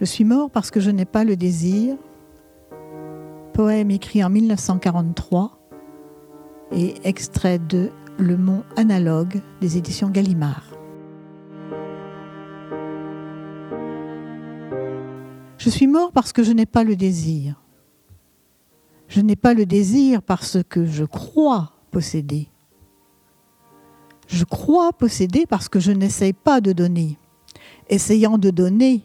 Je suis mort parce que je n'ai pas le désir. Poème écrit en 1943 et extrait de Le Mont Analogue des éditions Gallimard. Je suis mort parce que je n'ai pas le désir. Je n'ai pas le désir parce que je crois posséder. Je crois posséder parce que je n'essaye pas de donner essayant de donner,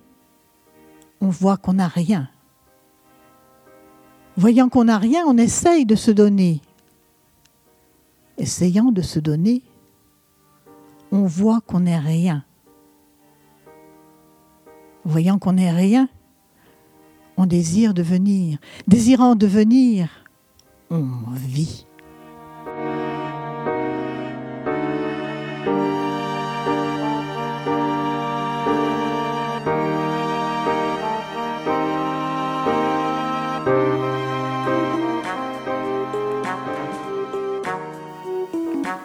on voit qu'on n'a rien. Voyant qu'on n'a rien, on essaye de se donner. Essayant de se donner, on voit qu'on n'est rien. Voyant qu'on n'est rien, on désire devenir. Désirant devenir, on vit.